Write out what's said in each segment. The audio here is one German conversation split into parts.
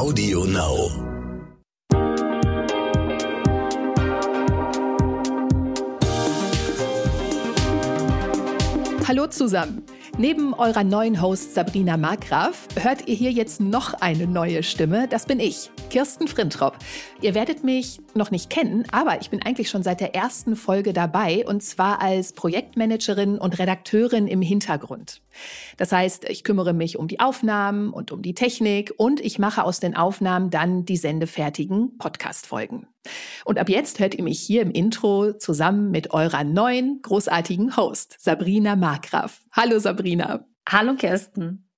Audio Now. Hallo zusammen. Neben eurer neuen Host Sabrina Markgraf hört ihr hier jetzt noch eine neue Stimme. Das bin ich, Kirsten Frintrop. Ihr werdet mich noch nicht kennen, aber ich bin eigentlich schon seit der ersten Folge dabei und zwar als Projektmanagerin und Redakteurin im Hintergrund. Das heißt, ich kümmere mich um die Aufnahmen und um die Technik und ich mache aus den Aufnahmen dann die sendefertigen Podcast-Folgen. Und ab jetzt hört ihr mich hier im Intro zusammen mit eurer neuen großartigen Host, Sabrina Markgraf. Hallo Sabrina. Hallo Kirsten.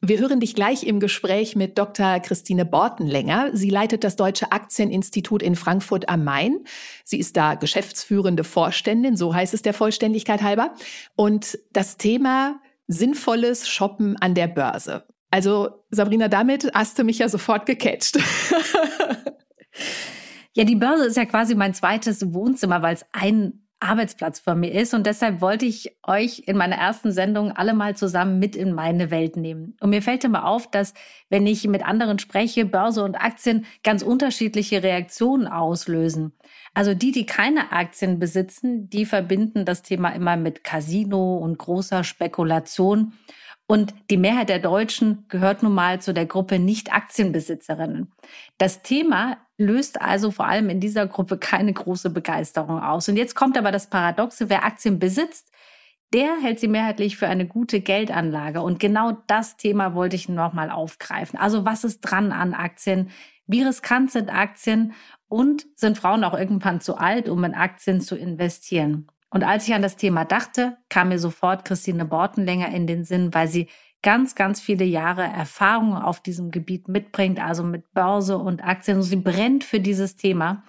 Wir hören dich gleich im Gespräch mit Dr. Christine Bortenlänger. Sie leitet das Deutsche Aktieninstitut in Frankfurt am Main. Sie ist da geschäftsführende Vorständin, so heißt es der Vollständigkeit halber. Und das Thema sinnvolles Shoppen an der Börse. Also Sabrina, damit hast du mich ja sofort gecatcht. ja, die Börse ist ja quasi mein zweites Wohnzimmer, weil es ein Arbeitsplatz von mir ist. Und deshalb wollte ich euch in meiner ersten Sendung alle mal zusammen mit in meine Welt nehmen. Und mir fällt immer auf, dass wenn ich mit anderen spreche, Börse und Aktien ganz unterschiedliche Reaktionen auslösen. Also die, die keine Aktien besitzen, die verbinden das Thema immer mit Casino und großer Spekulation. Und die Mehrheit der Deutschen gehört nun mal zu der Gruppe Nicht-Aktienbesitzerinnen. Das Thema löst also vor allem in dieser Gruppe keine große Begeisterung aus. Und jetzt kommt aber das Paradoxe, wer Aktien besitzt, der hält sie mehrheitlich für eine gute Geldanlage. Und genau das Thema wollte ich nochmal aufgreifen. Also was ist dran an Aktien? Wie riskant sind Aktien? Und sind Frauen auch irgendwann zu alt, um in Aktien zu investieren? Und als ich an das Thema dachte, kam mir sofort Christine Bortenlänger in den Sinn, weil sie ganz, ganz viele Jahre Erfahrung auf diesem Gebiet mitbringt, also mit Börse und Aktien. Sie brennt für dieses Thema.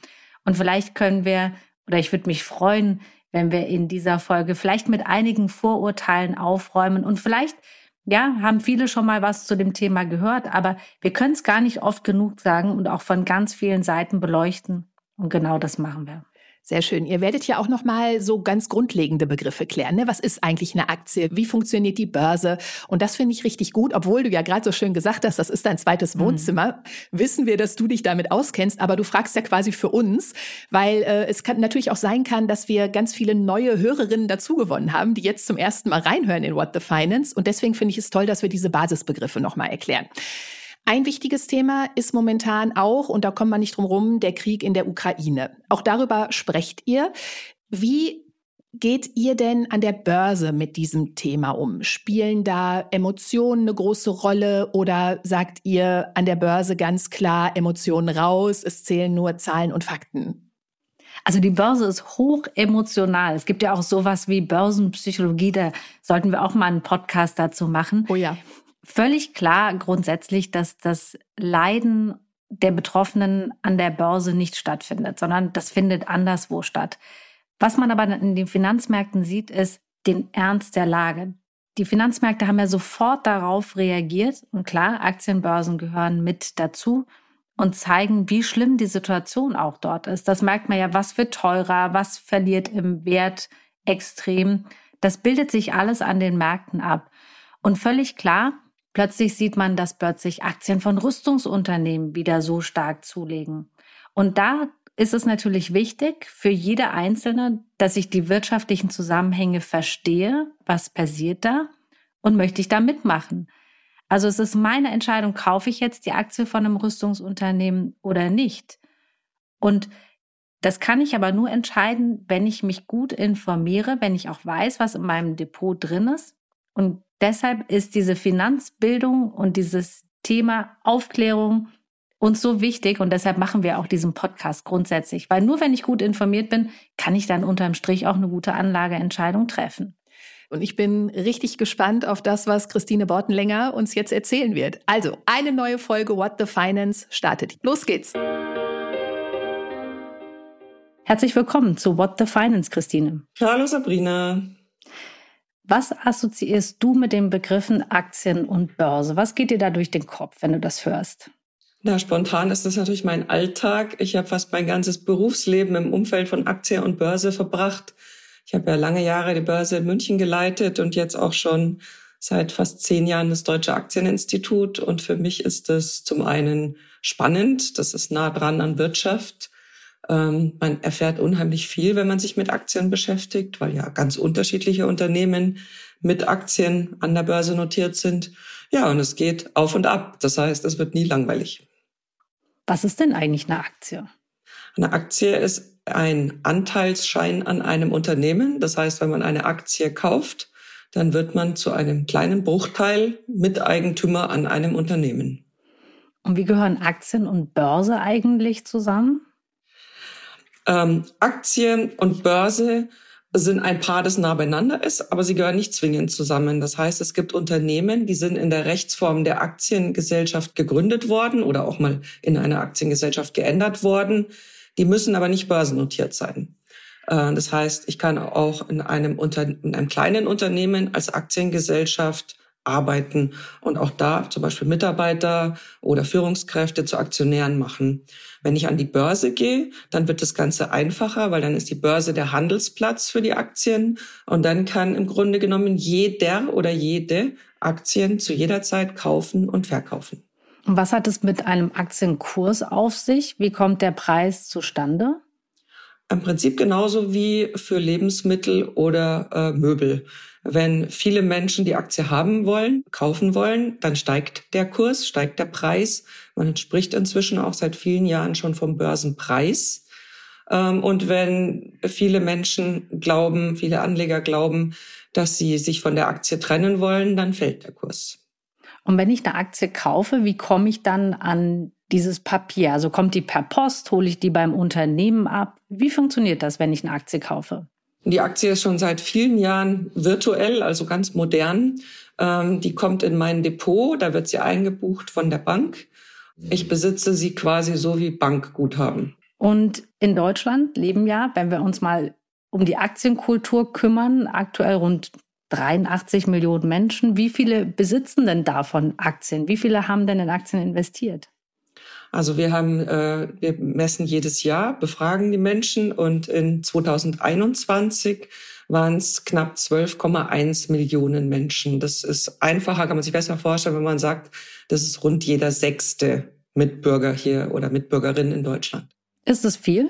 Und vielleicht können wir, oder ich würde mich freuen, wenn wir in dieser Folge vielleicht mit einigen Vorurteilen aufräumen und vielleicht ja, haben viele schon mal was zu dem Thema gehört, aber wir können es gar nicht oft genug sagen und auch von ganz vielen Seiten beleuchten. Und genau das machen wir. Sehr schön. Ihr werdet ja auch noch mal so ganz grundlegende Begriffe klären. Ne? Was ist eigentlich eine Aktie? Wie funktioniert die Börse? Und das finde ich richtig gut, obwohl du ja gerade so schön gesagt hast, das ist dein zweites mhm. Wohnzimmer. Mhm. Wissen wir, dass du dich damit auskennst, aber du fragst ja quasi für uns, weil äh, es kann natürlich auch sein kann, dass wir ganz viele neue Hörerinnen dazugewonnen haben, die jetzt zum ersten Mal reinhören in What the Finance. Und deswegen finde ich es toll, dass wir diese Basisbegriffe noch mal erklären. Ein wichtiges Thema ist momentan auch, und da kommt man nicht drum rum, der Krieg in der Ukraine. Auch darüber sprecht ihr. Wie geht ihr denn an der Börse mit diesem Thema um? Spielen da Emotionen eine große Rolle oder sagt ihr an der Börse ganz klar Emotionen raus, es zählen nur Zahlen und Fakten? Also die Börse ist hoch emotional. Es gibt ja auch sowas wie Börsenpsychologie, da sollten wir auch mal einen Podcast dazu machen. Oh ja völlig klar grundsätzlich, dass das Leiden der Betroffenen an der Börse nicht stattfindet, sondern das findet anderswo statt. Was man aber in den Finanzmärkten sieht, ist den Ernst der Lage. Die Finanzmärkte haben ja sofort darauf reagiert und klar, Aktienbörsen gehören mit dazu und zeigen, wie schlimm die Situation auch dort ist. Das merkt man ja, was wird teurer, was verliert im Wert extrem. Das bildet sich alles an den Märkten ab. Und völlig klar, Plötzlich sieht man, dass plötzlich Aktien von Rüstungsunternehmen wieder so stark zulegen. Und da ist es natürlich wichtig für jede Einzelne, dass ich die wirtschaftlichen Zusammenhänge verstehe, was passiert da und möchte ich da mitmachen. Also es ist meine Entscheidung, kaufe ich jetzt die Aktie von einem Rüstungsunternehmen oder nicht. Und das kann ich aber nur entscheiden, wenn ich mich gut informiere, wenn ich auch weiß, was in meinem Depot drin ist. Und Deshalb ist diese Finanzbildung und dieses Thema Aufklärung uns so wichtig und deshalb machen wir auch diesen Podcast grundsätzlich, weil nur wenn ich gut informiert bin, kann ich dann unterm Strich auch eine gute Anlageentscheidung treffen. Und ich bin richtig gespannt auf das, was Christine Bortenlänger uns jetzt erzählen wird. Also, eine neue Folge What the Finance startet. Los geht's. Herzlich willkommen zu What the Finance, Christine. Hallo Sabrina. Was assoziierst du mit den Begriffen Aktien und Börse? Was geht dir da durch den Kopf, wenn du das hörst? Na, spontan ist das natürlich mein Alltag. Ich habe fast mein ganzes Berufsleben im Umfeld von Aktie und Börse verbracht. Ich habe ja lange Jahre die Börse in München geleitet und jetzt auch schon seit fast zehn Jahren das Deutsche Aktieninstitut. Und für mich ist das zum einen spannend, das ist nah dran an Wirtschaft. Ähm, man erfährt unheimlich viel, wenn man sich mit Aktien beschäftigt, weil ja ganz unterschiedliche Unternehmen mit Aktien an der Börse notiert sind. Ja, und es geht auf und ab. Das heißt, es wird nie langweilig. Was ist denn eigentlich eine Aktie? Eine Aktie ist ein Anteilsschein an einem Unternehmen. Das heißt, wenn man eine Aktie kauft, dann wird man zu einem kleinen Bruchteil Miteigentümer an einem Unternehmen. Und wie gehören Aktien und Börse eigentlich zusammen? Ähm, Aktien und Börse sind ein Paar, das nah beieinander ist, aber sie gehören nicht zwingend zusammen. Das heißt, es gibt Unternehmen, die sind in der Rechtsform der Aktiengesellschaft gegründet worden oder auch mal in eine Aktiengesellschaft geändert worden. Die müssen aber nicht börsennotiert sein. Äh, das heißt, ich kann auch in einem, Unter in einem kleinen Unternehmen als Aktiengesellschaft arbeiten und auch da zum Beispiel Mitarbeiter oder Führungskräfte zu Aktionären machen. Wenn ich an die Börse gehe, dann wird das Ganze einfacher, weil dann ist die Börse der Handelsplatz für die Aktien und dann kann im Grunde genommen jeder oder jede Aktien zu jeder Zeit kaufen und verkaufen. Und was hat es mit einem Aktienkurs auf sich? Wie kommt der Preis zustande? Im Prinzip genauso wie für Lebensmittel oder äh, Möbel. Wenn viele Menschen die Aktie haben wollen, kaufen wollen, dann steigt der Kurs, steigt der Preis. Man spricht inzwischen auch seit vielen Jahren schon vom Börsenpreis. Ähm, und wenn viele Menschen glauben, viele Anleger glauben, dass sie sich von der Aktie trennen wollen, dann fällt der Kurs. Und wenn ich eine Aktie kaufe, wie komme ich dann an dieses Papier? Also kommt die per Post, hole ich die beim Unternehmen ab? Wie funktioniert das, wenn ich eine Aktie kaufe? Die Aktie ist schon seit vielen Jahren virtuell, also ganz modern. Ähm, die kommt in mein Depot, da wird sie eingebucht von der Bank. Ich besitze sie quasi so wie Bankguthaben. Und in Deutschland leben ja, wenn wir uns mal um die Aktienkultur kümmern, aktuell rund 83 Millionen Menschen. Wie viele besitzen denn davon Aktien? Wie viele haben denn in Aktien investiert? Also wir haben, äh, wir messen jedes Jahr, befragen die Menschen und in 2021 waren es knapp 12,1 Millionen Menschen. Das ist einfacher, kann man sich besser vorstellen, wenn man sagt, das ist rund jeder sechste Mitbürger hier oder Mitbürgerin in Deutschland. Ist das viel?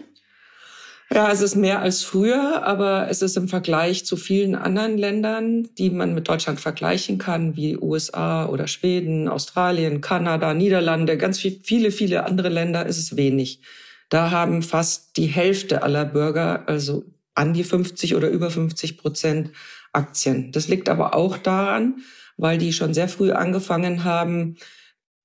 Ja, es ist mehr als früher, aber es ist im Vergleich zu vielen anderen Ländern, die man mit Deutschland vergleichen kann, wie USA oder Schweden, Australien, Kanada, Niederlande, ganz viele, viele andere Länder, ist es wenig. Da haben fast die Hälfte aller Bürger, also an die 50 oder über 50 Prozent Aktien. Das liegt aber auch daran, weil die schon sehr früh angefangen haben,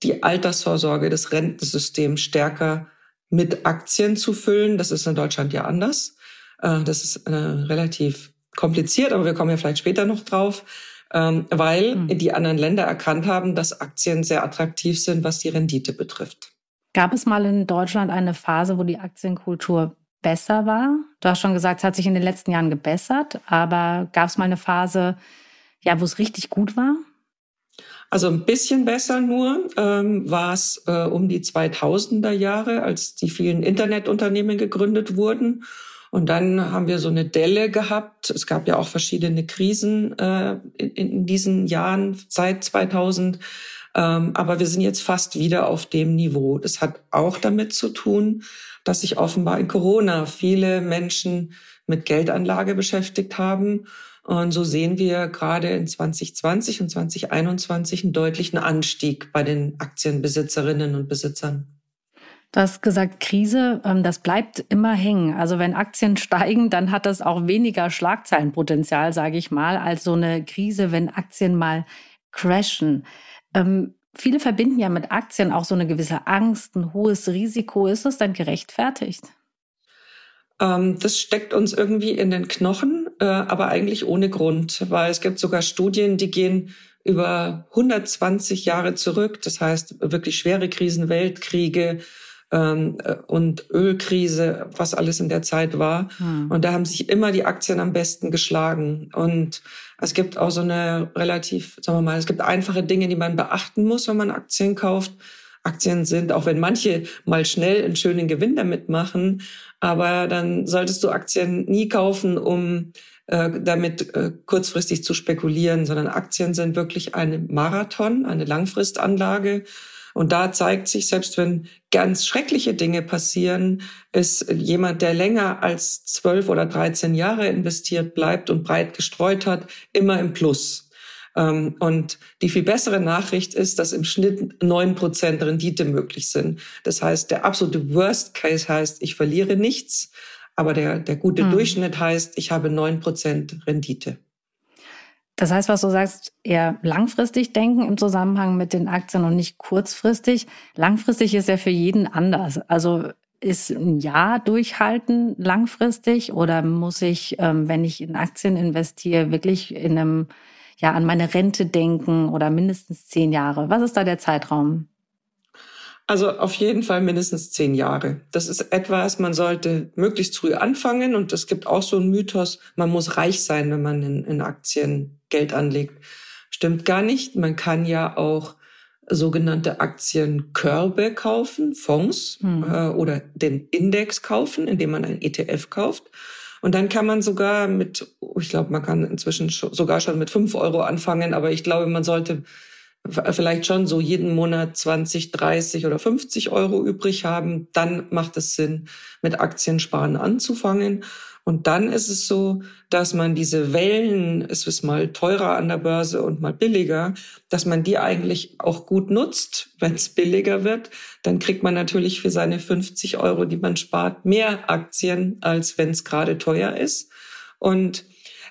die Altersvorsorge, das Rentensystem stärker mit Aktien zu füllen. Das ist in Deutschland ja anders. Äh, das ist äh, relativ kompliziert, aber wir kommen ja vielleicht später noch drauf, ähm, weil mhm. die anderen Länder erkannt haben, dass Aktien sehr attraktiv sind, was die Rendite betrifft. Gab es mal in Deutschland eine Phase, wo die Aktienkultur besser war? Du hast schon gesagt, es hat sich in den letzten Jahren gebessert, aber gab es mal eine Phase, ja, wo es richtig gut war? Also ein bisschen besser nur ähm, war es äh, um die 2000er Jahre, als die vielen Internetunternehmen gegründet wurden. Und dann haben wir so eine Delle gehabt. Es gab ja auch verschiedene Krisen äh, in, in diesen Jahren seit 2000. Ähm, aber wir sind jetzt fast wieder auf dem Niveau. Das hat auch damit zu tun, dass sich offenbar in Corona viele Menschen mit Geldanlage beschäftigt haben und so sehen wir gerade in 2020 und 2021 einen deutlichen Anstieg bei den Aktienbesitzerinnen und Besitzern. Du hast gesagt, Krise, ähm, das bleibt immer hängen. Also wenn Aktien steigen, dann hat das auch weniger Schlagzeilenpotenzial, sage ich mal, als so eine Krise, wenn Aktien mal crashen. Ähm, viele verbinden ja mit Aktien auch so eine gewisse Angst, ein hohes Risiko. Ist das dann gerechtfertigt? Ähm, das steckt uns irgendwie in den Knochen, äh, aber eigentlich ohne Grund, weil es gibt sogar Studien, die gehen über 120 Jahre zurück. Das heißt, wirklich schwere Krisen, Weltkriege ähm, äh, und Ölkrise, was alles in der Zeit war. Hm. Und da haben sich immer die Aktien am besten geschlagen. Und es gibt auch so eine relativ, sagen wir mal, es gibt einfache Dinge, die man beachten muss, wenn man Aktien kauft. Aktien sind, auch wenn manche mal schnell einen schönen Gewinn damit machen, aber dann solltest du Aktien nie kaufen, um äh, damit äh, kurzfristig zu spekulieren, sondern Aktien sind wirklich eine Marathon, eine Langfristanlage. Und da zeigt sich, selbst wenn ganz schreckliche Dinge passieren, ist jemand, der länger als zwölf oder dreizehn Jahre investiert bleibt und breit gestreut hat, immer im Plus. Ähm, und die viel bessere Nachricht ist, dass im Schnitt neun Prozent Rendite möglich sind. Das heißt, der absolute Worst Case heißt, ich verliere nichts. Aber der, der gute hm. Durchschnitt heißt, ich habe neun Prozent Rendite. Das heißt, was du sagst, eher langfristig denken im Zusammenhang mit den Aktien und nicht kurzfristig. Langfristig ist ja für jeden anders. Also ist ein Jahr durchhalten langfristig oder muss ich, ähm, wenn ich in Aktien investiere, wirklich in einem, ja, an meine Rente denken oder mindestens zehn Jahre? Was ist da der Zeitraum? Also auf jeden Fall mindestens zehn Jahre. Das ist etwas, man sollte möglichst früh anfangen. Und es gibt auch so einen Mythos, man muss reich sein, wenn man in, in Aktien Geld anlegt. Stimmt gar nicht. Man kann ja auch sogenannte Aktienkörbe kaufen, Fonds hm. äh, oder den Index kaufen, indem man ein ETF kauft. Und dann kann man sogar mit, ich glaube, man kann inzwischen sogar schon mit fünf Euro anfangen, aber ich glaube, man sollte vielleicht schon so jeden Monat 20, 30 oder 50 Euro übrig haben, dann macht es Sinn, mit Aktiensparen anzufangen. Und dann ist es so, dass man diese Wellen, es ist mal teurer an der Börse und mal billiger, dass man die eigentlich auch gut nutzt. Wenn es billiger wird, dann kriegt man natürlich für seine 50 Euro, die man spart, mehr Aktien, als wenn es gerade teuer ist. Und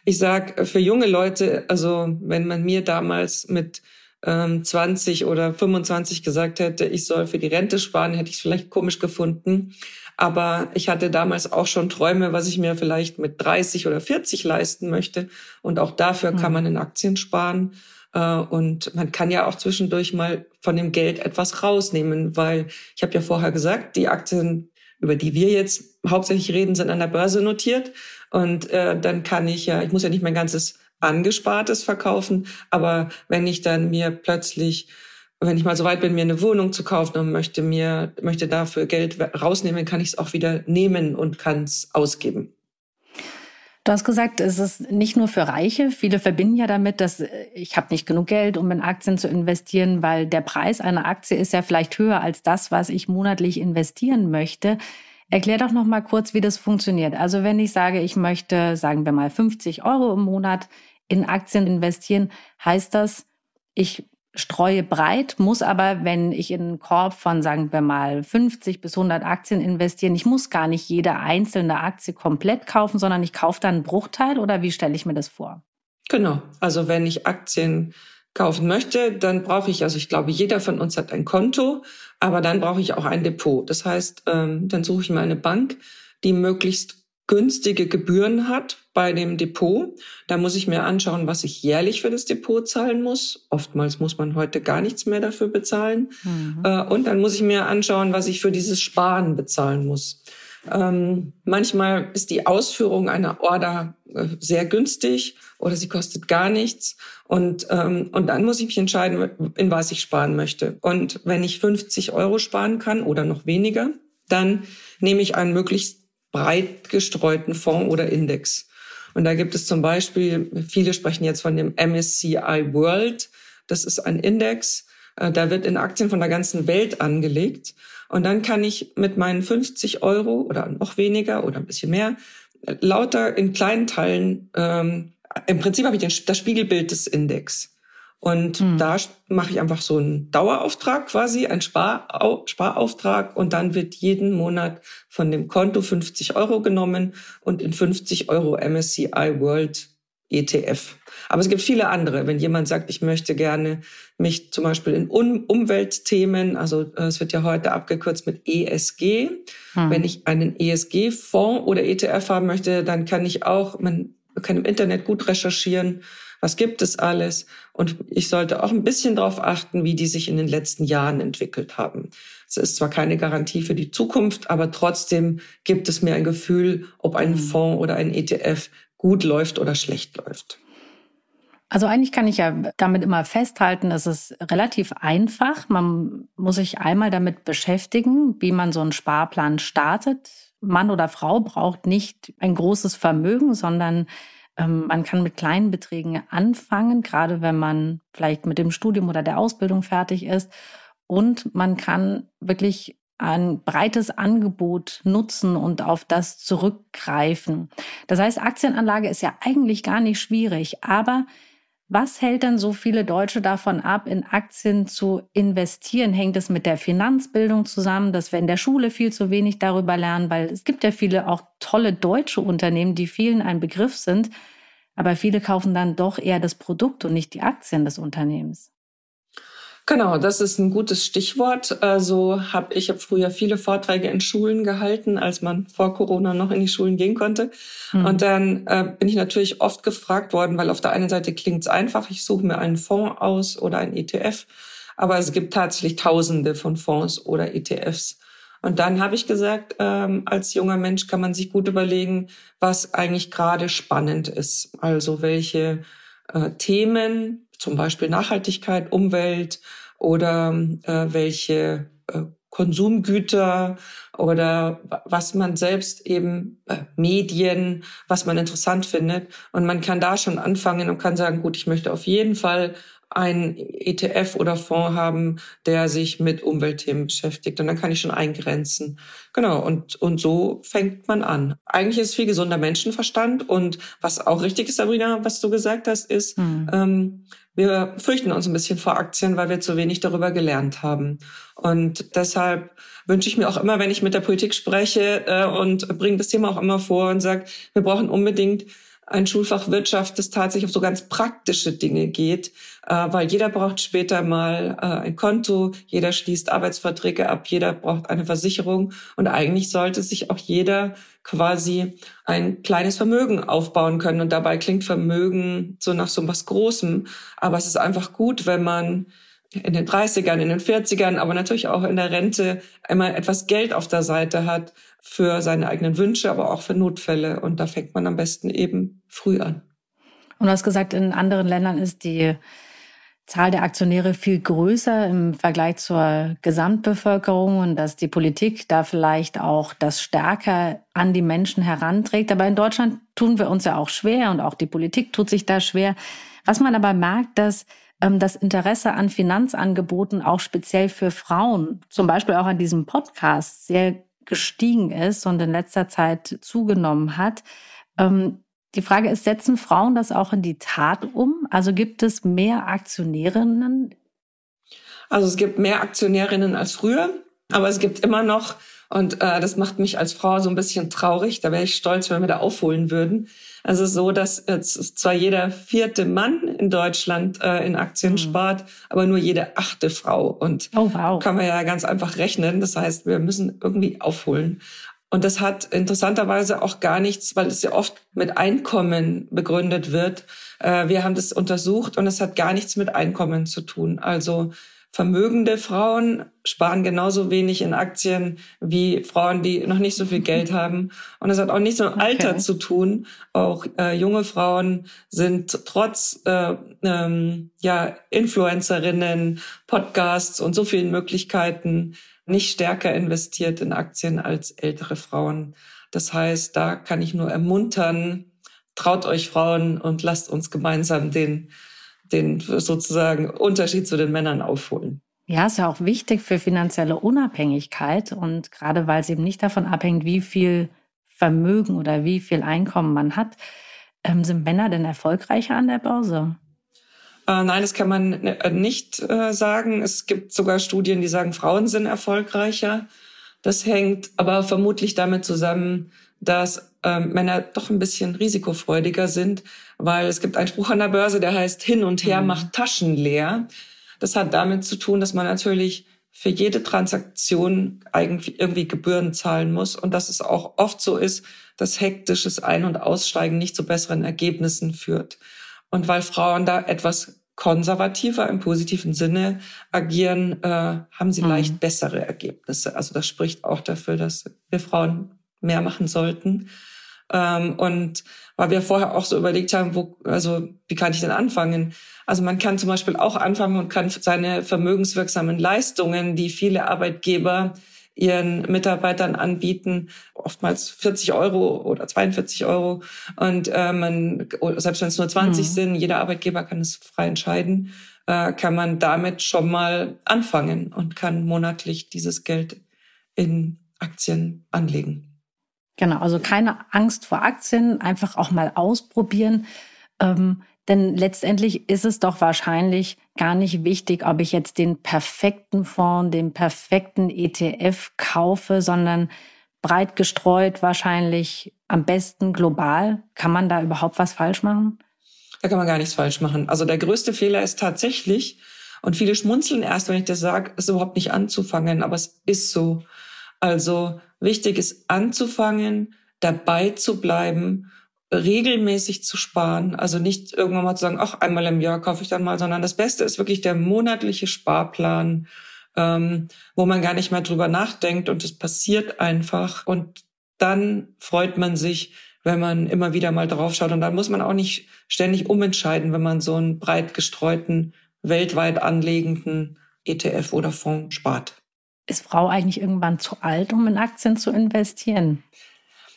ich sag für junge Leute, also wenn man mir damals mit 20 ähm, oder 25 gesagt hätte, ich soll für die Rente sparen, hätte ich es vielleicht komisch gefunden. Aber ich hatte damals auch schon Träume, was ich mir vielleicht mit 30 oder 40 leisten möchte. Und auch dafür mhm. kann man in Aktien sparen. Äh, und man kann ja auch zwischendurch mal von dem Geld etwas rausnehmen, weil ich habe ja vorher gesagt, die Aktien, über die wir jetzt hauptsächlich reden, sind an der Börse notiert. Und äh, dann kann ich ja, ich muss ja nicht mein ganzes Angespartes verkaufen. Aber wenn ich dann mir plötzlich, wenn ich mal so weit bin, mir eine Wohnung zu kaufen und möchte mir, möchte dafür Geld rausnehmen, kann ich es auch wieder nehmen und kann es ausgeben. Du hast gesagt, es ist nicht nur für Reiche. Viele verbinden ja damit, dass äh, ich habe nicht genug Geld, um in Aktien zu investieren, weil der Preis einer Aktie ist ja vielleicht höher als das, was ich monatlich investieren möchte. Erklär doch noch mal kurz, wie das funktioniert. Also wenn ich sage, ich möchte, sagen wir mal, 50 Euro im Monat in Aktien investieren, heißt das, ich streue breit, muss aber, wenn ich in einen Korb von, sagen wir mal, 50 bis 100 Aktien investieren, ich muss gar nicht jede einzelne Aktie komplett kaufen, sondern ich kaufe dann einen Bruchteil oder wie stelle ich mir das vor? Genau. Also wenn ich Aktien kaufen möchte, dann brauche ich, also ich glaube, jeder von uns hat ein Konto, aber dann brauche ich auch ein Depot. Das heißt, ähm, dann suche ich mir eine Bank, die möglichst günstige Gebühren hat bei dem Depot. Da muss ich mir anschauen, was ich jährlich für das Depot zahlen muss. Oftmals muss man heute gar nichts mehr dafür bezahlen. Mhm. Äh, und dann muss ich mir anschauen, was ich für dieses Sparen bezahlen muss. Ähm, manchmal ist die Ausführung einer Order äh, sehr günstig oder sie kostet gar nichts. Und, ähm, und dann muss ich mich entscheiden, in was ich sparen möchte. Und wenn ich 50 Euro sparen kann oder noch weniger, dann nehme ich einen möglichst breit gestreuten Fonds oder Index. Und da gibt es zum Beispiel, viele sprechen jetzt von dem MSCI World. Das ist ein Index. Äh, da wird in Aktien von der ganzen Welt angelegt. Und dann kann ich mit meinen 50 Euro oder noch weniger oder ein bisschen mehr lauter in kleinen Teilen, ähm, im Prinzip habe ich den, das Spiegelbild des Index. Und hm. da mache ich einfach so einen Dauerauftrag quasi, einen Sparau Sparauftrag und dann wird jeden Monat von dem Konto 50 Euro genommen und in 50 Euro MSCI World ETF. Aber es gibt viele andere. Wenn jemand sagt, ich möchte gerne mich zum Beispiel in um Umweltthemen, also äh, es wird ja heute abgekürzt mit ESG. Hm. Wenn ich einen ESG-Fonds oder ETF haben möchte, dann kann ich auch, man kann im Internet gut recherchieren, was gibt es alles? Und ich sollte auch ein bisschen darauf achten, wie die sich in den letzten Jahren entwickelt haben. Es ist zwar keine Garantie für die Zukunft, aber trotzdem gibt es mir ein Gefühl, ob ein mhm. Fonds oder ein ETF gut läuft oder schlecht läuft. Also eigentlich kann ich ja damit immer festhalten, es ist relativ einfach. Man muss sich einmal damit beschäftigen, wie man so einen Sparplan startet. Mann oder Frau braucht nicht ein großes Vermögen, sondern Ähm, man kann mit kleinen Beträgen anfangen, gerade wenn man vielleicht mit dem Studium oder der Ausbildung fertig ist. Und man kann wirklich ein breites Angebot nutzen und auf das zurückgreifen. Das heißt, Aktienanlage ist ja eigentlich gar nicht schwierig, aber was hält denn so viele Deutsche davon ab, in Aktien zu investieren? Hängt es mit der Finanzbildung zusammen, dass wir in der Schule viel zu wenig darüber lernen? Weil es gibt ja viele auch tolle deutsche Unternehmen, die vielen ein Begriff sind, aber viele kaufen dann doch eher das Produkt und nicht die Aktien des Unternehmens. Genau, das ist ein gutes Stichwort. Also habe ich hab früher viele Vorträge in Schulen gehalten, als man vor Corona noch in die Schulen gehen konnte. Mhm. Und dann äh, bin ich natürlich oft gefragt worden, weil auf der einen Seite klingt es einfach, ich suche mir einen Fonds aus oder ein ETF, aber es gibt tatsächlich Tausende von Fonds oder ETFs. Und dann habe ich gesagt, ähm, als junger Mensch kann man sich gut überlegen, was eigentlich gerade spannend ist. Also welche äh, Themen zum Beispiel Nachhaltigkeit, Umwelt oder äh, welche äh, Konsumgüter oder was man selbst eben äh, Medien, was man interessant findet. Und man kann da schon anfangen und kann sagen, gut, ich möchte auf jeden Fall einen ETF oder Fonds haben, der sich mit Umweltthemen beschäftigt. Und dann kann ich schon eingrenzen. Genau. Und, und so fängt man an. Eigentlich ist viel gesunder Menschenverstand. Und was auch richtig ist, Sabrina, was du gesagt hast, ist, hm. ähm, wir fürchten uns ein bisschen vor Aktien, weil wir zu wenig darüber gelernt haben. Und deshalb wünsche ich mir auch immer, wenn ich mit der Politik spreche äh, und bringe das Thema auch immer vor und sage, wir brauchen unbedingt ein Schulfach Wirtschaft, das tatsächlich auf so ganz praktische Dinge geht, äh, weil jeder braucht später mal äh, ein Konto, jeder schließt Arbeitsverträge ab, jeder braucht eine Versicherung und eigentlich sollte sich auch jeder quasi ein kleines Vermögen aufbauen können. Und dabei klingt Vermögen so nach so was Großem, aber es ist einfach gut, wenn man in den 30ern, in den 40ern, aber natürlich auch in der Rente einmal etwas Geld auf der Seite hat für seine eigenen Wünsche, aber auch für Notfälle. Und da fängt man am besten eben früh an. Und du hast gesagt, in anderen Ländern ist die Zahl der Aktionäre viel größer im Vergleich zur Gesamtbevölkerung und dass die Politik da vielleicht auch das stärker an die Menschen heranträgt. Aber in Deutschland tun wir uns ja auch schwer und auch die Politik tut sich da schwer. Was man aber merkt, dass ähm, das Interesse an Finanzangeboten auch speziell für Frauen, zum Beispiel auch an diesem Podcast, sehr gestiegen ist und in letzter Zeit zugenommen hat. Ähm, die Frage ist, setzen Frauen das auch in die Tat um? Also gibt es mehr Aktionärinnen? Also es gibt mehr Aktionärinnen als früher, aber es gibt immer noch, und äh, das macht mich als Frau so ein bisschen traurig, da wäre ich stolz, wenn wir da aufholen würden, also so, dass äh, zwar jeder vierte Mann in Deutschland äh, in Aktien mhm. spart, aber nur jede achte Frau. Und oh, wow. kann man ja ganz einfach rechnen. Das heißt, wir müssen irgendwie aufholen. Und das hat interessanterweise auch gar nichts, weil es ja oft mit Einkommen begründet wird. Äh, wir haben das untersucht und es hat gar nichts mit Einkommen zu tun. Also vermögende Frauen sparen genauso wenig in Aktien wie Frauen, die noch nicht so viel Geld haben. Und das hat auch nichts mit okay. Alter zu tun. Auch äh, junge Frauen sind trotz äh, ähm, ja, Influencerinnen, Podcasts und so vielen Möglichkeiten nicht stärker investiert in Aktien als ältere Frauen. Das heißt, da kann ich nur ermuntern, traut euch Frauen und lasst uns gemeinsam den den sozusagen Unterschied zu den Männern aufholen. Ja, ist ja auch wichtig für finanzielle Unabhängigkeit und gerade weil es eben nicht davon abhängt, wie viel Vermögen oder wie viel Einkommen man hat, ähm, sind Männer denn erfolgreicher an der Börse? Äh, nein, das kann man äh, nicht äh, sagen. Es gibt sogar Studien, die sagen, Frauen sind erfolgreicher. Das hängt aber vermutlich damit zusammen, dass ähm, Männer doch ein bisschen risikofreudiger sind, weil es gibt einen Spruch an der Börse, der heißt hin und her mhm. macht Taschen leer. Das hat damit zu tun, dass man natürlich für jede Transaktion eigentlich irgendwie Gebühren zahlen muss und dass es auch oft so ist, dass hektisches Ein- und Aussteigen nicht zu besseren Ergebnissen führt. Und weil Frauen da etwas konservativer im positiven Sinne agieren, äh, haben sie mhm. leicht bessere Ergebnisse. Also das spricht auch dafür, dass wir Frauen mehr machen sollten. Ähm, und weil wir vorher auch so überlegt haben, wo, also wie kann ich denn anfangen? Also man kann zum Beispiel auch anfangen und kann seine vermögenswirksamen Leistungen, die viele Arbeitgeber ihren Mitarbeitern anbieten, oftmals 40 Euro oder 42 Euro. Und äh, man, selbst wenn es nur 20 mhm. sind, jeder Arbeitgeber kann es frei entscheiden, äh, kann man damit schon mal anfangen und kann monatlich dieses Geld in Aktien anlegen. Genau, also keine Angst vor Aktien, einfach auch mal ausprobieren. Ähm, denn letztendlich ist es doch wahrscheinlich gar nicht wichtig, ob ich jetzt den perfekten Fonds, den perfekten ETF kaufe, sondern breit gestreut wahrscheinlich am besten global. Kann man da überhaupt was falsch machen? Da kann man gar nichts falsch machen. Also der größte Fehler ist tatsächlich, und viele schmunzeln erst, wenn ich das sage, es überhaupt nicht anzufangen, aber es ist so. Also wichtig ist anzufangen, dabei zu bleiben regelmäßig zu sparen. Also nicht irgendwann mal zu sagen, ach, einmal im Jahr kaufe ich dann mal, sondern das Beste ist wirklich der monatliche Sparplan, ähm, wo man gar nicht mehr drüber nachdenkt und es passiert einfach. Und dann freut man sich, wenn man immer wieder mal draufschaut. Und dann muss man auch nicht ständig umentscheiden, wenn man so einen breit gestreuten, weltweit anlegenden ETF oder Fonds spart. Ist Frau eigentlich irgendwann zu alt, um in Aktien zu investieren?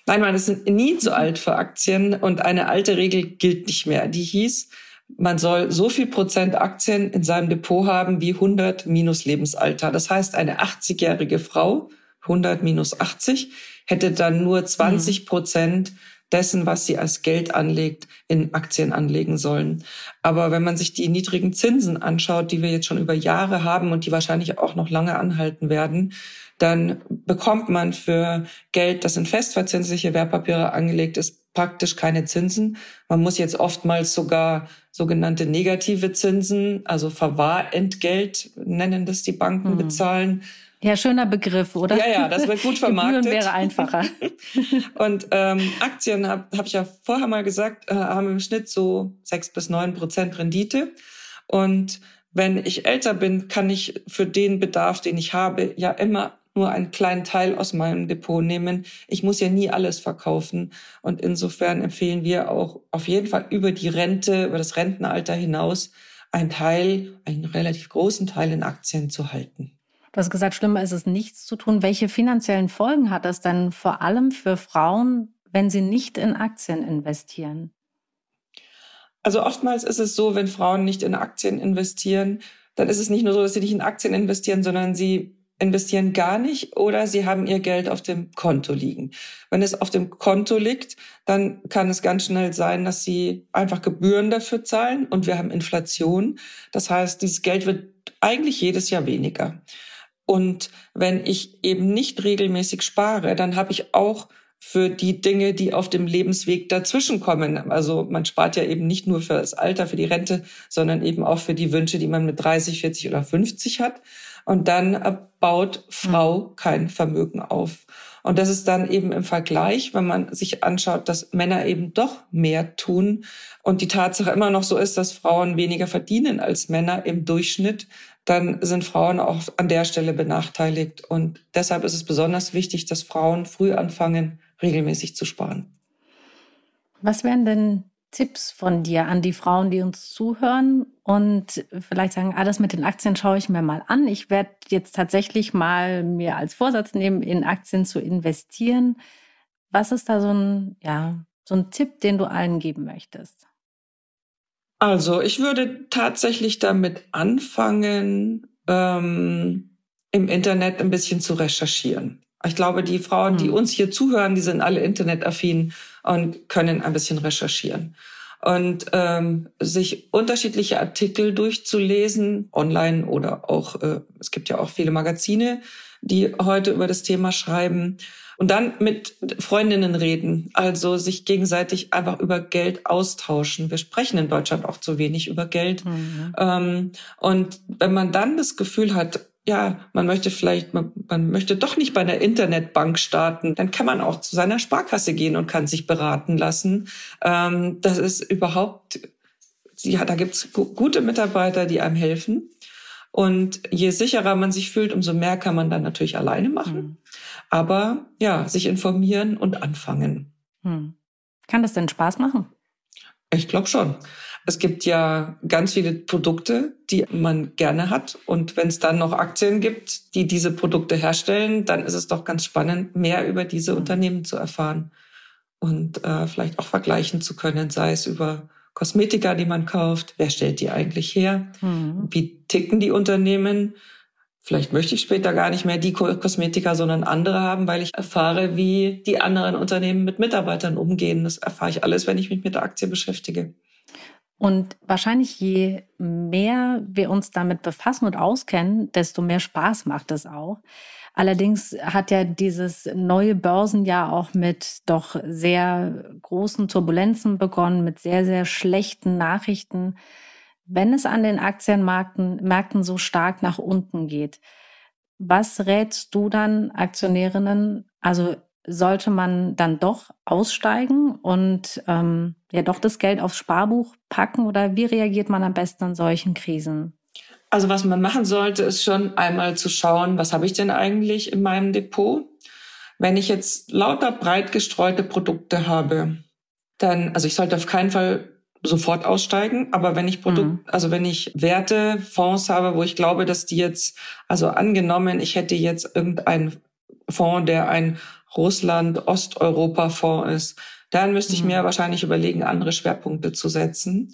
Nein, man ist nie zu alt für Aktien und eine alte Regel gilt nicht mehr. Die hieß, man soll so viel Prozent Aktien in seinem Depot haben wie 100 minus Lebensalter. Das heißt, eine 80-jährige Frau, 100 minus 80, hätte dann nur 20 Prozent dessen, was sie als Geld anlegt, in Aktien anlegen sollen. Aber wenn man sich die niedrigen Zinsen anschaut, die wir jetzt schon über Jahre haben und die wahrscheinlich auch noch lange anhalten werden, dann bekommt man für Geld, das in festverzinsliche Wertpapiere angelegt ist, praktisch keine Zinsen. Man muss jetzt oftmals sogar sogenannte negative Zinsen, also Verwahrentgelt nennen das die Banken, mhm. bezahlen. Ja, schöner Begriff, oder? Ja, ja, das wird gut vermarktet. Gebühren wäre einfacher. und ähm, Aktien, habe hab ich ja vorher mal gesagt, äh, haben im Schnitt so sechs bis neun Prozent Rendite. Und wenn ich älter bin, kann ich für den Bedarf, den ich habe, ja immer nur einen kleinen Teil aus meinem Depot nehmen. Ich muss ja nie alles verkaufen. Und insofern empfehlen wir auch auf jeden Fall über die Rente, über das Rentenalter hinaus, einen Teil, einen relativ großen Teil in Aktien zu halten. Du hast gesagt, schlimmer ist es nichts zu tun. Welche finanziellen Folgen hat das denn vor allem für Frauen, wenn sie nicht in Aktien investieren? Also oftmals ist es so, wenn Frauen nicht in Aktien investieren, dann ist es nicht nur so, dass sie nicht in Aktien investieren, sondern sie investieren gar nicht oder sie haben ihr Geld auf dem Konto liegen. Wenn es auf dem Konto liegt, dann kann es ganz schnell sein, dass sie einfach Gebühren dafür zahlen und wir haben Inflation. Das heißt, dieses Geld wird eigentlich jedes Jahr weniger. Und wenn ich eben nicht regelmäßig spare, dann habe ich auch für die Dinge, die auf dem Lebensweg dazwischen kommen. Also man spart ja eben nicht nur für das Alter, für die Rente, sondern eben auch für die Wünsche, die man mit 30, 40 oder 50 hat. Und dann baut Frau mhm. kein Vermögen auf. Und das ist dann eben im Vergleich, wenn man sich anschaut, dass Männer eben doch mehr tun und die Tatsache immer noch so ist, dass Frauen weniger verdienen als Männer im Durchschnitt, dann sind Frauen auch an der Stelle benachteiligt. Und deshalb ist es besonders wichtig, dass Frauen früh anfangen, regelmäßig zu sparen. Was wären denn Tipps von dir an die Frauen, die uns zuhören und vielleicht sagen, alles mit den Aktien schaue ich mir mal an. Ich werde jetzt tatsächlich mal mir als Vorsatz nehmen, in Aktien zu investieren. Was ist da so ein, ja, so ein Tipp, den du allen geben möchtest? Also ich würde tatsächlich damit anfangen, ähm, im Internet ein bisschen zu recherchieren. Ich glaube, die Frauen, die hm. uns hier zuhören, die sind alle internetaffin und können ein bisschen recherchieren. Und ähm, sich unterschiedliche Artikel durchzulesen, online oder auch, äh, es gibt ja auch viele Magazine, die heute über das Thema schreiben. Und dann mit Freundinnen reden, also sich gegenseitig einfach über Geld austauschen. Wir sprechen in Deutschland auch zu wenig über Geld. Mhm. Ähm, und wenn man dann das Gefühl hat, ja, man möchte vielleicht, man, man möchte doch nicht bei einer Internetbank starten, dann kann man auch zu seiner Sparkasse gehen und kann sich beraten lassen. Ähm, das ist überhaupt, ja, da gibt's gute Mitarbeiter, die einem helfen. Und je sicherer man sich fühlt, umso mehr kann man dann natürlich alleine machen. Hm. Aber ja, sich informieren und anfangen. Hm. Kann das denn Spaß machen? Ich glaube schon. Es gibt ja ganz viele Produkte, die man gerne hat. Und wenn es dann noch Aktien gibt, die diese Produkte herstellen, dann ist es doch ganz spannend, mehr über diese mhm. Unternehmen zu erfahren und äh, vielleicht auch vergleichen zu können, sei es über Kosmetika, die man kauft. Wer stellt die eigentlich her? Mhm. Wie ticken die Unternehmen? Vielleicht möchte ich später gar nicht mehr die Kosmetika, sondern andere haben, weil ich erfahre, wie die anderen Unternehmen mit Mitarbeitern umgehen. Das erfahre ich alles, wenn ich mich mit der Aktie beschäftige. Und wahrscheinlich je mehr wir uns damit befassen und auskennen, desto mehr Spaß macht es auch. Allerdings hat ja dieses neue Börsenjahr auch mit doch sehr großen Turbulenzen begonnen, mit sehr, sehr schlechten Nachrichten. Wenn es an den Aktienmärkten Märkten so stark nach unten geht, was rätst du dann Aktionärinnen? Also sollte man dann doch aussteigen und ähm, ja doch das Geld aufs Sparbuch packen oder wie reagiert man am besten an solchen Krisen? Also was man machen sollte, ist schon einmal zu schauen, was habe ich denn eigentlich in meinem Depot? Wenn ich jetzt lauter breit gestreute Produkte habe, dann, also ich sollte auf keinen Fall sofort aussteigen, aber wenn ich Produkt, mhm. also wenn ich Werte, Fonds habe, wo ich glaube, dass die jetzt, also angenommen, ich hätte jetzt irgendeinen Fonds, der ein Russland-Osteuropa-Fonds ist, dann müsste ich mir mhm. wahrscheinlich überlegen, andere Schwerpunkte zu setzen.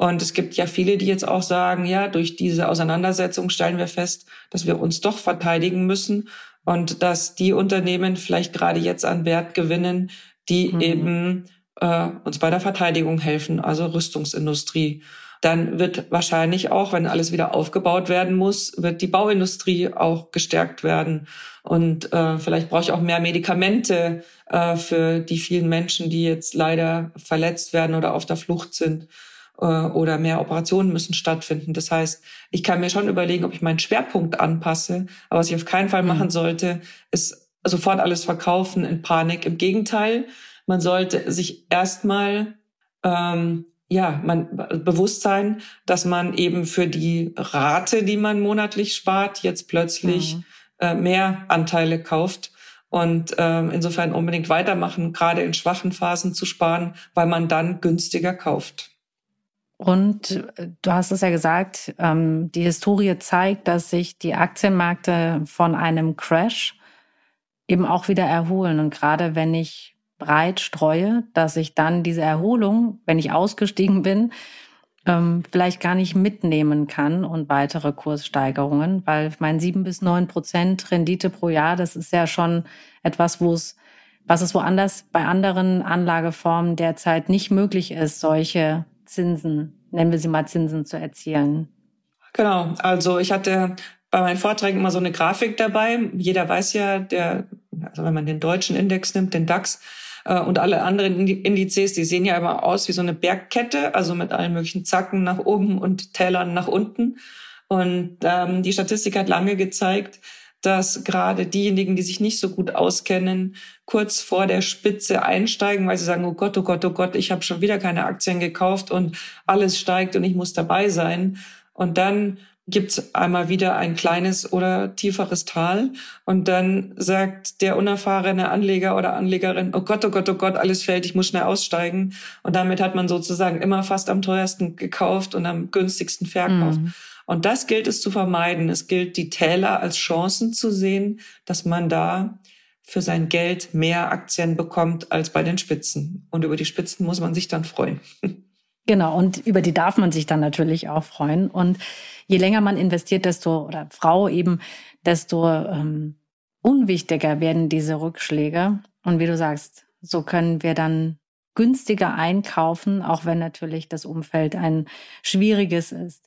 Und es gibt ja viele, die jetzt auch sagen, ja, durch diese Auseinandersetzung stellen wir fest, dass wir uns doch verteidigen müssen und dass die Unternehmen vielleicht gerade jetzt an Wert gewinnen, die mhm. eben äh, uns bei der Verteidigung helfen, also Rüstungsindustrie. Dann wird wahrscheinlich auch, wenn alles wieder aufgebaut werden muss, wird die Bauindustrie auch gestärkt werden. Und äh, vielleicht brauche ich auch mehr Medikamente äh, für die vielen Menschen, die jetzt leider verletzt werden oder auf der Flucht sind. Äh, oder mehr Operationen müssen stattfinden. Das heißt, ich kann mir schon überlegen, ob ich meinen Schwerpunkt anpasse. Aber was ich auf keinen Fall mhm. machen sollte, ist sofort alles verkaufen in Panik. Im Gegenteil, man sollte sich erstmal ähm, ja, man bewusst sein, dass man eben für die Rate, die man monatlich spart, jetzt plötzlich mhm. äh, mehr Anteile kauft und äh, insofern unbedingt weitermachen, gerade in schwachen Phasen zu sparen, weil man dann günstiger kauft. Und äh, du hast es ja gesagt, ähm, die Historie zeigt, dass sich die Aktienmärkte von einem Crash eben auch wieder erholen. Und gerade wenn ich breit streue, dass ich dann diese Erholung, wenn ich ausgestiegen bin, ähm, vielleicht gar nicht mitnehmen kann und weitere Kurssteigerungen, weil mein sieben bis neun Prozent Rendite pro Jahr, das ist ja schon etwas, wo es, was es woanders bei anderen Anlageformen derzeit nicht möglich ist, solche Zinsen, nennen wir sie mal Zinsen zu erzielen. Genau, also ich hatte bei meinen Vorträgen immer so eine Grafik dabei. Jeder weiß ja, der, also wenn man den deutschen Index nimmt, den DAX, äh, und alle anderen Indizes, die sehen ja immer aus wie so eine Bergkette, also mit allen möglichen Zacken nach oben und Tälern nach unten. Und ähm, die Statistik hat lange gezeigt, dass gerade diejenigen, die sich nicht so gut auskennen, kurz vor der Spitze einsteigen, weil sie sagen, oh Gott, oh Gott, oh Gott, ich habe schon wieder keine Aktien gekauft und alles steigt und ich muss dabei sein. Und dann gibt's einmal wieder ein kleines oder tieferes Tal und dann sagt der unerfahrene Anleger oder Anlegerin, oh Gott, oh Gott, oh Gott, alles fällt, ich muss schnell aussteigen. Und damit hat man sozusagen immer fast am teuersten gekauft und am günstigsten verkauft. Mhm. Und das gilt es zu vermeiden. Es gilt, die Täler als Chancen zu sehen, dass man da für sein Geld mehr Aktien bekommt als bei den Spitzen. Und über die Spitzen muss man sich dann freuen. Genau, und über die darf man sich dann natürlich auch freuen. Und je länger man investiert, desto, oder Frau eben, desto ähm, unwichtiger werden diese Rückschläge. Und wie du sagst, so können wir dann günstiger einkaufen, auch wenn natürlich das Umfeld ein schwieriges ist.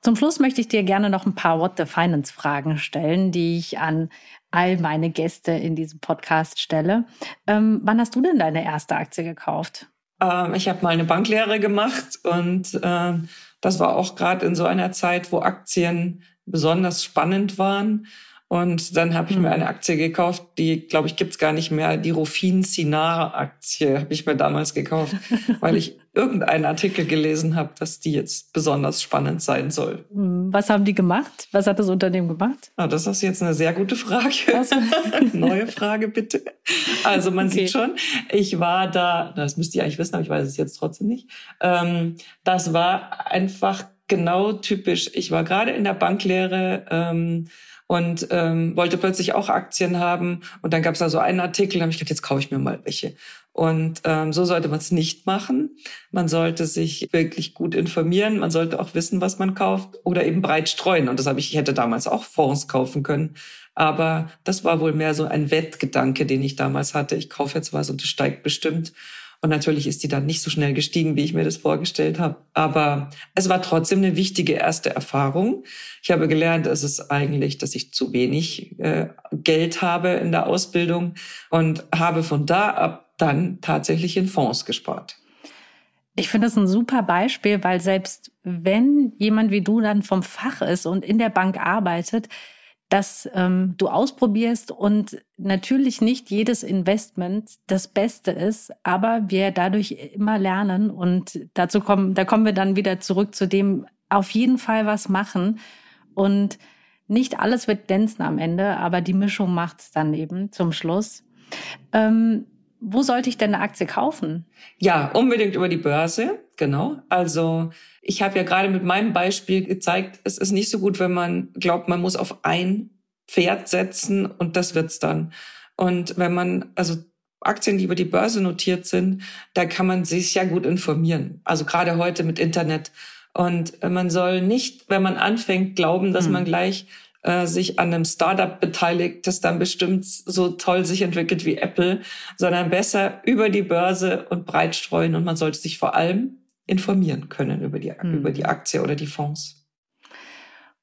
Zum Schluss möchte ich dir gerne noch ein paar What the Finance Fragen stellen, die ich an all meine Gäste in diesem Podcast stelle. Ähm, wann hast du denn deine erste Aktie gekauft? Ähm, ich habe mal eine Banklehre gemacht und äh, das war auch gerade in so einer Zeit, wo Aktien besonders spannend waren. Und dann habe ich mir hm. eine Aktie gekauft, die, glaube ich, gibt's gar nicht mehr. Die Rufin Sinar Aktie habe ich mir damals gekauft, weil ich irgendeinen Artikel gelesen habe, dass die jetzt besonders spannend sein soll. Hm, was haben die gemacht? Was hat das Unternehmen gemacht? Ah, das ist jetzt eine sehr gute Frage. Also. Neue Frage bitte. Also man okay. sieht schon, ich war da, das müsst ihr eigentlich wissen, aber ich weiß es jetzt trotzdem nicht. Ähm, das war einfach genau typisch. Ich war gerade in der Banklehre. Ähm, und ähm, wollte plötzlich auch Aktien haben. Und dann gab es da so einen Artikel, da habe ich gedacht, jetzt kaufe ich mir mal welche. Und ähm, so sollte man es nicht machen. Man sollte sich wirklich gut informieren. Man sollte auch wissen, was man kauft oder eben breit streuen. Und das habe ich, ich hätte damals auch Fonds kaufen können. Aber das war wohl mehr so ein Wettgedanke, den ich damals hatte. Ich kaufe jetzt was und es steigt bestimmt. Und natürlich ist die dann nicht so schnell gestiegen, wie ich mir das vorgestellt habe. Aber es war trotzdem eine wichtige erste Erfahrung. Ich habe gelernt, es ist eigentlich, dass ich zu wenig äh, Geld habe in der Ausbildung und habe von da ab dann tatsächlich in Fonds gespart. Ich finde das ein super Beispiel, weil selbst wenn jemand wie du dann vom Fach ist und in der Bank arbeitet, dass ähm, du ausprobierst und natürlich nicht jedes Investment das Beste ist, aber wir dadurch immer lernen und dazu kommen, da kommen wir dann wieder zurück zu dem auf jeden Fall was machen und nicht alles wird glänzen am Ende, aber die Mischung macht's dann eben zum Schluss. Ähm, wo sollte ich denn eine Aktie kaufen? Ja, unbedingt über die Börse, genau. Also ich habe ja gerade mit meinem Beispiel gezeigt, es ist nicht so gut, wenn man glaubt, man muss auf ein Pferd setzen und das wird's dann. Und wenn man, also Aktien, die über die Börse notiert sind, da kann man sich ja gut informieren. Also gerade heute mit Internet. Und man soll nicht, wenn man anfängt, glauben, dass hm. man gleich äh, sich an einem Startup beteiligt, das dann bestimmt so toll sich entwickelt wie Apple, sondern besser über die Börse und breit streuen und man sollte sich vor allem informieren können über die, hm. über die Aktie oder die Fonds.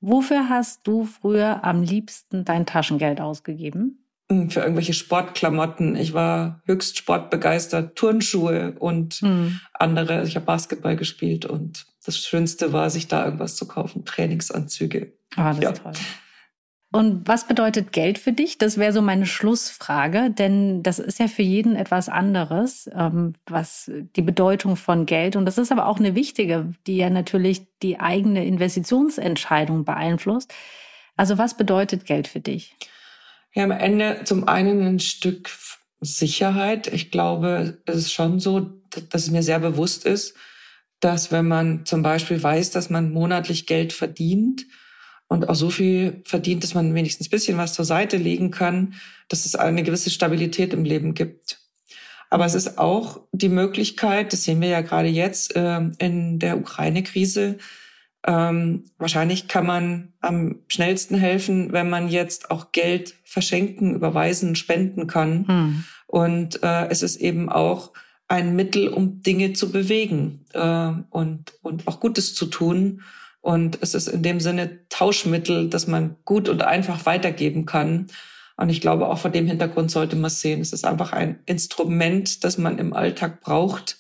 Wofür hast du früher am liebsten dein Taschengeld ausgegeben? Hm, für irgendwelche Sportklamotten. Ich war höchst sportbegeistert, Turnschuhe und hm. andere. Ich habe Basketball gespielt und das Schönste war, sich da irgendwas zu kaufen, Trainingsanzüge. Ah, das ja. ist toll. Und was bedeutet Geld für dich? Das wäre so meine Schlussfrage, denn das ist ja für jeden etwas anderes, ähm, was die Bedeutung von Geld. Und das ist aber auch eine wichtige, die ja natürlich die eigene Investitionsentscheidung beeinflusst. Also was bedeutet Geld für dich? Ja, am Ende zum einen ein Stück Sicherheit. Ich glaube, es ist schon so, dass es mir sehr bewusst ist, dass wenn man zum Beispiel weiß, dass man monatlich Geld verdient, und auch so viel verdient, dass man wenigstens ein bisschen was zur Seite legen kann, dass es eine gewisse Stabilität im Leben gibt. Aber es ist auch die Möglichkeit, das sehen wir ja gerade jetzt äh, in der Ukraine-Krise, ähm, wahrscheinlich kann man am schnellsten helfen, wenn man jetzt auch Geld verschenken, überweisen, spenden kann. Hm. Und äh, es ist eben auch ein Mittel, um Dinge zu bewegen äh, und, und auch Gutes zu tun. Und es ist in dem Sinne Tauschmittel, das man gut und einfach weitergeben kann. Und ich glaube, auch vor dem Hintergrund sollte man es sehen. Es ist einfach ein Instrument, das man im Alltag braucht,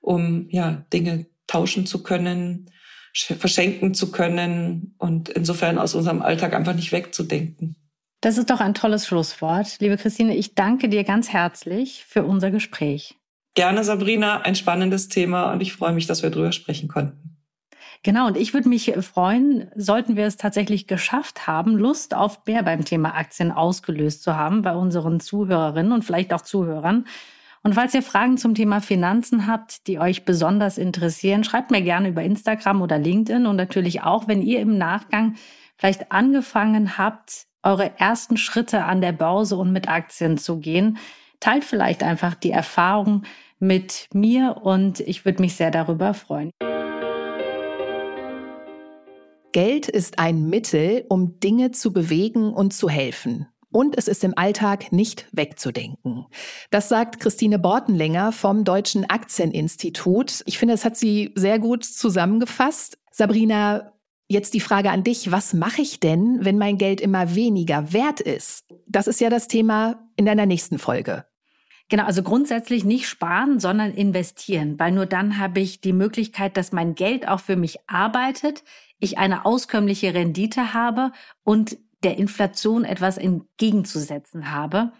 um ja Dinge tauschen zu können, verschenken zu können und insofern aus unserem Alltag einfach nicht wegzudenken. Das ist doch ein tolles Schlusswort. Liebe Christine, ich danke dir ganz herzlich für unser Gespräch. Gerne, Sabrina, ein spannendes Thema und ich freue mich, dass wir drüber sprechen konnten. Genau, und ich würde mich freuen, sollten wir es tatsächlich geschafft haben, Lust auf mehr beim Thema Aktien ausgelöst zu haben bei unseren Zuhörerinnen und vielleicht auch Zuhörern. Und falls ihr Fragen zum Thema Finanzen habt, die euch besonders interessieren, schreibt mir gerne über Instagram oder LinkedIn und natürlich auch, wenn ihr im Nachgang vielleicht angefangen habt, eure ersten Schritte an der Börse und mit Aktien zu gehen. Teilt vielleicht einfach die Erfahrung mit mir und ich würde mich sehr darüber freuen. Geld ist ein Mittel, um Dinge zu bewegen und zu helfen. Und es ist im Alltag nicht wegzudenken. Das sagt Christine Bortenlänger vom Deutschen Aktieninstitut. Ich finde, das hat sie sehr gut zusammengefasst. Sabrina, jetzt die Frage an dich. Was mache ich denn, wenn mein Geld immer weniger wert ist? Das ist ja das Thema in deiner nächsten Folge. Genau, also grundsätzlich nicht sparen, sondern investieren, weil nur dann habe ich die Möglichkeit, dass mein Geld auch für mich arbeitet, ich eine auskömmliche Rendite habe und der Inflation etwas entgegenzusetzen habe.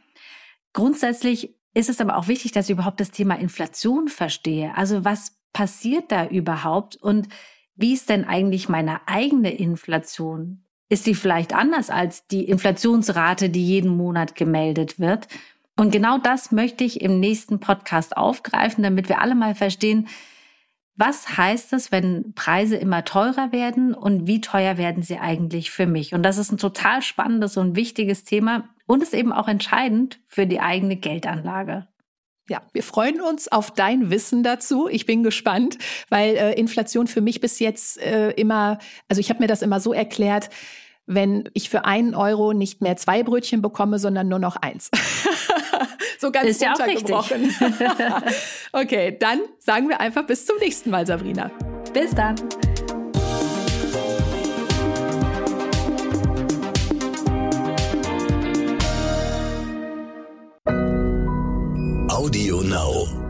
Grundsätzlich ist es aber auch wichtig, dass ich überhaupt das Thema Inflation verstehe. Also was passiert da überhaupt und wie ist denn eigentlich meine eigene Inflation? Ist sie vielleicht anders als die Inflationsrate, die jeden Monat gemeldet wird? Und genau das möchte ich im nächsten Podcast aufgreifen, damit wir alle mal verstehen, was heißt es, wenn Preise immer teurer werden und wie teuer werden sie eigentlich für mich? Und das ist ein total spannendes und wichtiges Thema und ist eben auch entscheidend für die eigene Geldanlage. Ja, wir freuen uns auf dein Wissen dazu. Ich bin gespannt, weil äh, Inflation für mich bis jetzt äh, immer, also ich habe mir das immer so erklärt, wenn ich für einen Euro nicht mehr zwei Brötchen bekomme, sondern nur noch eins. so ganz ist ja runtergebrochen. okay, dann sagen wir einfach bis zum nächsten Mal, Sabrina. Bis dann. Audio Now.